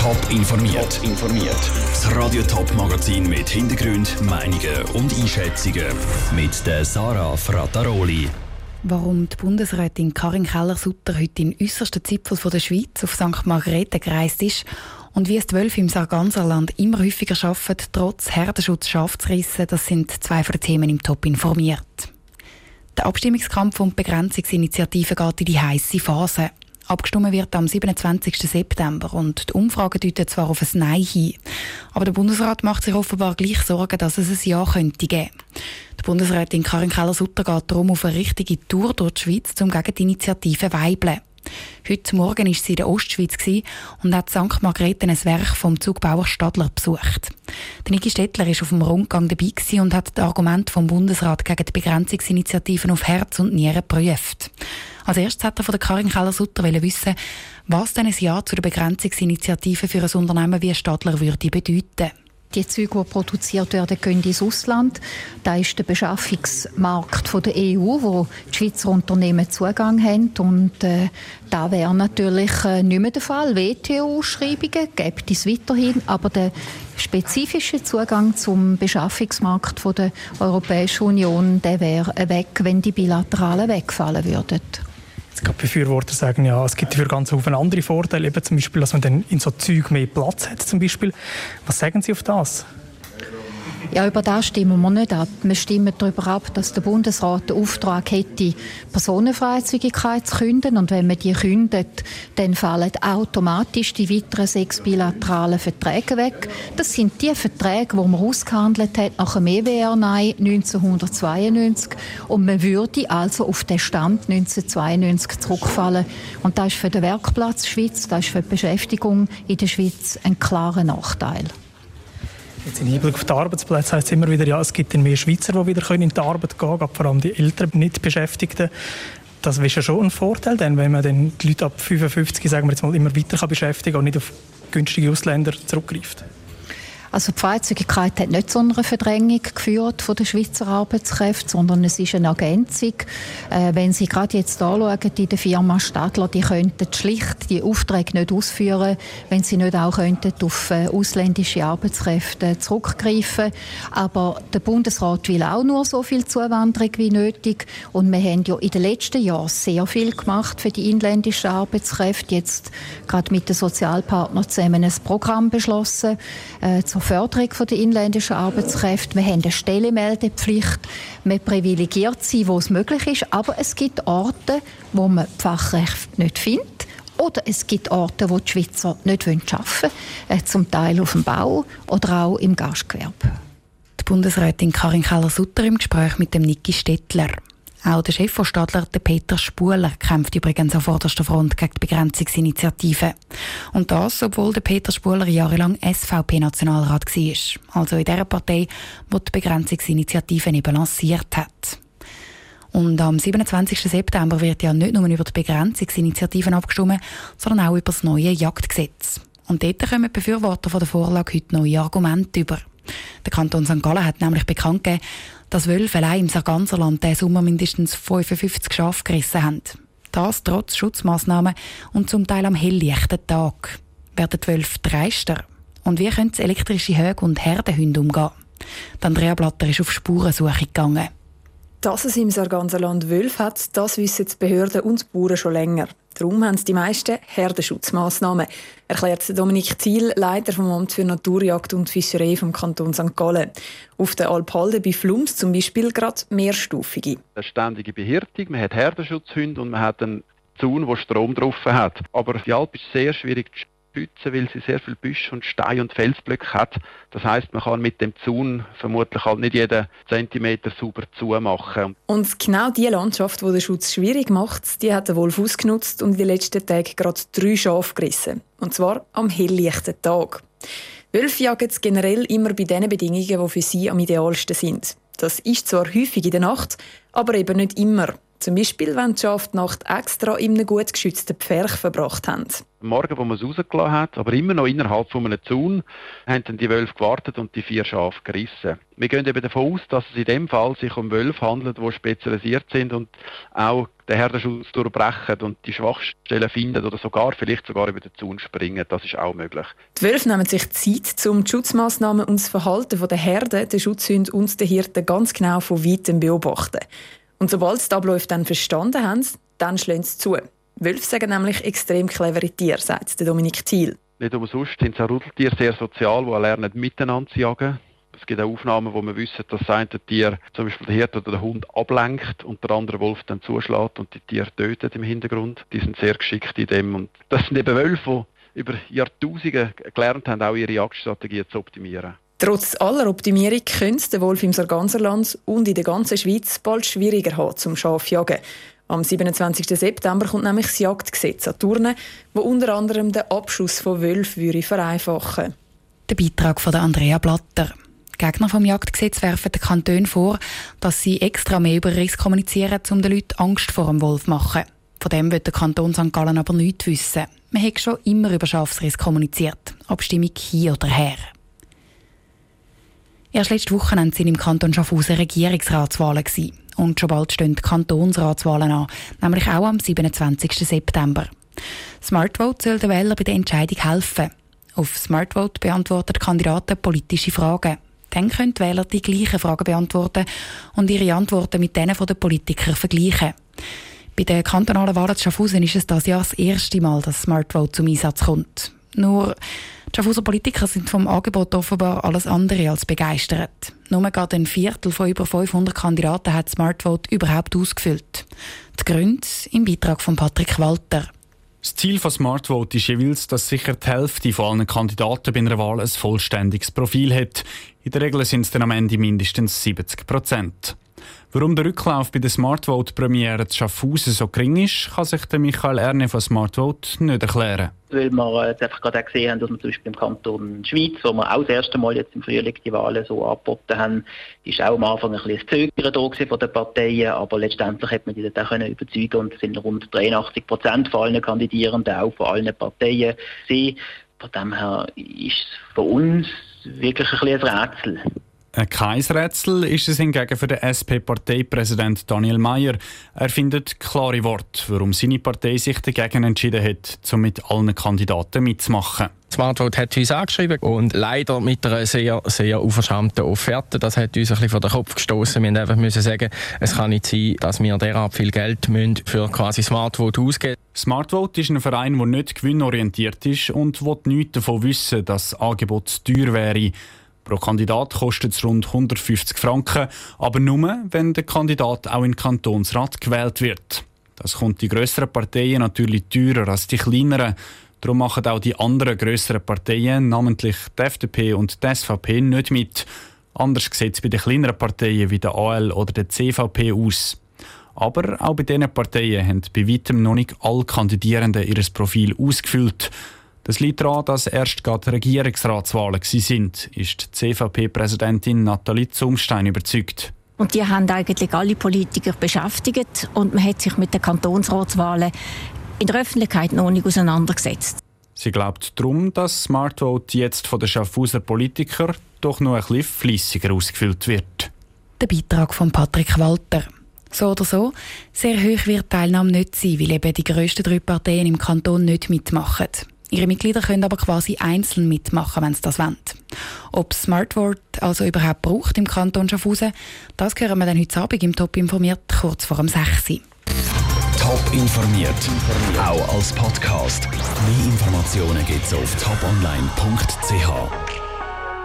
Top informiert. Top informiert. Das Radio Top Magazin mit Hintergrund, Meinungen und Einschätzungen mit der Sarah Frataroli. Warum die Bundesrätin Karin Keller-Sutter heute in äußersten Zipfel der Schweiz auf St. Margrethe gereist ist und wie es die Wölfe im Sarganserland immer häufiger schaffen, trotz Herdenschutz Schafzrissen, das sind zwei von den Themen im Top informiert. Der Abstimmungskampf und die Begrenzungsinitiative geht in die heiße Phase. Abgestimmt wird am 27. September und die Umfragen deuten zwar auf ein Nein hin. Aber der Bundesrat macht sich offenbar gleich Sorgen, dass es ein Ja könnte geben. Die Bundesrätin Karin Keller-Sutter geht darum auf eine richtige Tour durch die Schweiz, um gegen die Initiative weibeln. Heute Morgen war sie in der Ostschweiz und hat St. Margrethe ein Werk vom Zugbauer Stadler besucht. Der Niki Stettler war auf dem Rundgang dabei und hat das Argument vom Bundesrat gegen die Begrenzungsinitiativen auf Herz und Nieren geprüft. Als erstes hat er von der Karin Keller-Sutter wissen, was denn ein Ja zu der Begrenzungsinitiative für ein Unternehmen wie Stadler würde bedeuten. Die Züge, die produziert werden, gehen ins Ausland. Da ist der Beschaffungsmarkt der EU, wo die Schweizer Unternehmen Zugang haben. Und äh, da wäre natürlich äh, nicht mehr der Fall. WTO-Ausschreibungen gibt es weiterhin, aber der spezifische Zugang zum Beschaffungsmarkt der Europäischen Union, der wäre weg, wenn die bilateralen wegfallen würden. Es gibt Befürworter sagen, ja, es gibt für ganz viele andere Vorteile, eben zum Beispiel, dass man dann in so Zeug mehr Platz hat, zum Beispiel. Was sagen Sie auf das? Ja, über das stimmen wir nicht ab. Wir stimmen darüber ab, dass der Bundesrat den Auftrag hätte, Personenfreizügigkeit zu künden. Und wenn man die kündet, dann fallen automatisch die weiteren sechs bilateralen Verträge weg. Das sind die Verträge, die man ausgehandelt hat nach dem EWR 1992. Und man würde also auf den Stand 1992 zurückfallen. Und das ist für den Werkplatz Schweiz, das ist für die Beschäftigung in der Schweiz ein klarer Nachteil. Jetzt im Hinblick auf die Arbeitsplätze heißt es immer wieder, ja, es gibt mehr Schweizer, die wieder in die Arbeit gehen können, vor allem die älteren Nicht-Beschäftigten. Das ist ja schon ein Vorteil, denn wenn man dann die Leute ab 55 sagen wir jetzt mal, immer weiter beschäftigen kann und nicht auf günstige Ausländer zurückgreift. Also die Freizügigkeit hat nicht zu einer Verdrängung geführt von der Schweizer Arbeitskräfte, sondern es ist eine Ergänzung. Äh, wenn Sie gerade jetzt anschauen, in der Firma Stadler, die könnten schlicht die Aufträge nicht ausführen, wenn sie nicht auch könnten auf äh, ausländische Arbeitskräfte zurückgreifen. Aber der Bundesrat will auch nur so viel Zuwanderung wie nötig. Und wir haben ja in den letzten Jahren sehr viel gemacht für die inländischen Arbeitskräfte. Jetzt gerade mit den Sozialpartnern zusammen ein Programm beschlossen äh, zur Förderung der inländischen Arbeitskräfte. Wir haben eine Stellemeldepflicht. Man privilegiert sie, wo es möglich ist. Aber es gibt Orte, wo man Fachrecht nicht findet. Oder es gibt Orte, wo die Schweizer nicht arbeiten wollen, äh, zum Teil auf dem Bau oder auch im Gastgewerbe. Die Bundesrätin Karin Keller-Sutter im Gespräch mit dem Niki Stettler. Auch der Chef von Stadler, der Peter Spuler, kämpft übrigens an vorderster Front gegen die Begrenzungsinitiative. Und das, obwohl der Peter Spuler jahrelang SVP-Nationalrat war. Also in der Partei, die die Begrenzungsinitiative eben lanciert hat. Und am 27. September wird ja nicht nur über die Begrenzungsinitiativen abgestimmt, sondern auch über das neue Jagdgesetz. Und dort kommen die Befürworter der Vorlage heute neue Argumente über. Der Kanton St. Gallen hat nämlich bekannt gegeben, dass Wölfe allein im Sarganserland diesen Sommer mindestens 55 Schafe gerissen haben. Das trotz Schutzmaßnahmen und zum Teil am helllichten Tag. Werden die Wölfe dreister? Und wie können elektrische Höge und Herdenhunde umgehen? Andrea Blatter ist auf Spurensuche gegangen. Dass es im Sarganserland Wölfe hat, das wissen die Behörden und die Bauern schon länger. Darum haben die meisten Herdenschutzmaßnahmen, erklärt Dominik Thiel, Leiter vom Amt für Naturjagd und Fischerei vom Kanton St. Gallen. Auf der Alphalde bei Flums zum Beispiel gerade mehrstufige. Eine ständige Behirtung, man hat Herdenschutzhunde und man hat einen Zaun, der Strom drauf hat. Aber die Alp ist sehr schwierig zu schützen, weil sie sehr viel Büsche und Steine und Felsblöcke hat. Das heißt, man kann mit dem Zaun vermutlich halt nicht jeden Zentimeter sauber zumachen. Und genau die Landschaft, die den Schutz schwierig macht, die hat der Wolf ausgenutzt und in den letzten Tagen gerade drei Schafe gerissen. Und zwar am helllichten Tag. Wölfe jagen generell immer bei den Bedingungen, die für sie am idealsten sind. Das ist zwar häufig in der Nacht, aber eben nicht immer. Zum Beispiel, wenn die Schafe die Nacht extra in einem gut geschützten Pferch verbracht haben. Am Morgen, wo man es rausgelassen hat, aber immer noch innerhalb von einem Zaun, haben dann die Wölfe gewartet und die vier Schafe gerissen. Wir gehen eben davon aus, dass es in dem Fall sich um Wölfe handelt, die spezialisiert sind und auch den Herdenschutz durchbrechen und die Schwachstellen finden oder sogar vielleicht sogar über den Zaun springen. Das ist auch möglich. Die Wölfe nehmen sich Zeit, um die Schutzmaßnahmen und das Verhalten der Herde, der Schutzhunde und der Hirten ganz genau von weitem beobachten. Und sobald sie die Abläufe dann verstanden haben, dann schlagen sie zu. Wölfe sagen nämlich extrem clevere Tiere, sagt Dominik Thiel. Nicht umsonst sind so Rudeltiere sehr sozial, die lernen miteinander zu jagen. Es gibt auch Aufnahmen, wo man wissen, dass das eine Tier, zum Beispiel der Hirte oder der Hund, ablenkt und der andere Wolf dann zuschlägt und die Tiere tötet im Hintergrund. Die sind sehr geschickt in dem. Und das sind eben Wölfe, die über Jahrtausende gelernt haben, auch ihre Jagdstrategie zu optimieren. Trotz aller Optimierung könnte der Wolf im Sarganserland und in der ganzen Schweiz bald schwieriger haben zum Schafjagen. Am 27. September kommt nämlich das Jagdgesetz an Turnen, wo unter anderem den Abschuss von Wölfen vereinfachen Der Beitrag von Andrea Blatter. Gegner vom Jagdgesetz werfen den Kantonen vor, dass sie extra mehr über Riss kommunizieren, um den Leuten Angst vor dem Wolf zu machen. Von dem wird der Kanton St. Gallen aber nichts wissen. Man hat schon immer über Schafsriss kommuniziert. Abstimmung hier oder her. Erst letzte Woche sie im Kanton Schaffhausen Regierungsratswahlen. Gewesen. Und schon bald stehen die Kantonsratswahlen an, nämlich auch am 27. September. Smartvote soll den Wählern bei der Entscheidung helfen. Auf Smartvote beantworten Kandidaten politische Fragen. Dann können die Wähler die gleichen Fragen beantworten und ihre Antworten mit denen der Politiker vergleichen. Bei den kantonalen Wahlen zu Schaffhausen ist es das Jahr das erste Mal, dass Smartvote zum Einsatz kommt. Nur Schaffhauser Politiker sind vom Angebot offenbar alles andere als begeistert. Nur gerade ein Viertel von über 500 Kandidaten hat Smartvote überhaupt ausgefüllt. Die Gründe im Beitrag von Patrick Walter. Das Ziel von Smartvote ist jeweils, dass sicher die Hälfte von allen Kandidaten bei einer Wahl ein vollständiges Profil hat. In der Regel sind es dann am Ende mindestens 70 Prozent. Warum der Rücklauf bei der Smartvote-Premiere zu Schaffhausen so gering ist, kann sich der Michael Erne von Smartvote nicht erklären. Weil wir jetzt einfach gerade gesehen haben, dass wir zum Beispiel im Kanton Schweiz, wo wir auch das erste Mal jetzt im Frühling die Wahlen so angeboten haben, ist auch am Anfang ein bisschen Zögern da von den Parteien, aber letztendlich hat man die dann auch überzeugen und es sind rund 83 Prozent von allen Kandidierenden, auch von allen Parteien, gesehen. Von dem her ist es für uns wirklich ein, ein Rätsel. Ein Rätsel ist es hingegen für den SP-Parteipräsident Daniel Mayer. Er findet klare Worte, warum seine Partei sich dagegen entschieden hat, um mit allen Kandidaten mitzumachen. Smartvote hat uns angeschrieben und leider mit einer sehr, sehr auferschämten Offerte. Das hat uns ein bisschen vor den Kopf gestoßen. Wir mussten einfach sagen, es kann nicht sein, dass wir derart viel Geld für quasi Smartvote ausgeben Smartvote ist ein Verein, der nicht gewinnorientiert ist und nichts davon wissen, dass das Angebot teuer wäre. Pro Kandidat kostet es rund 150 Franken, aber nur, wenn der Kandidat auch in den Kantonsrat gewählt wird. Das kommt die grösseren Parteien natürlich teurer als die kleineren. Darum machen auch die anderen grösseren Parteien, namentlich die FDP und die SVP, nicht mit. Anders sieht es bei den kleineren Parteien wie der AL oder der CVP aus. Aber auch bei diesen Parteien haben bei weitem noch nicht alle Kandidierenden ihr Profil ausgefüllt. Das liegt daran, dass erst gerade Regierungsratswahlen sind, ist die CVP-Präsidentin Nathalie Zumstein überzeugt. Und die haben eigentlich alle Politiker beschäftigt und man hat sich mit den Kantonsratswahlen in der Öffentlichkeit noch nicht auseinandergesetzt. Sie glaubt darum, dass Smartvote jetzt von den Schaffhauser Politikern doch noch ein bisschen fleissiger ausgefüllt wird. Der Beitrag von Patrick Walter. So oder so, sehr hoch wird die Teilnahme nicht sein, weil eben die grössten drei Parteien im Kanton nicht mitmachen. Ihre Mitglieder können aber quasi einzeln mitmachen, wenn sie das wollen. Ob Smartword also überhaupt braucht im Kanton Schaffhausen, das hören wir dann heute Abend im Top informiert, kurz vor dem 6. Top informiert, auch als Podcast. Mehr Informationen gibt es auf toponline.ch.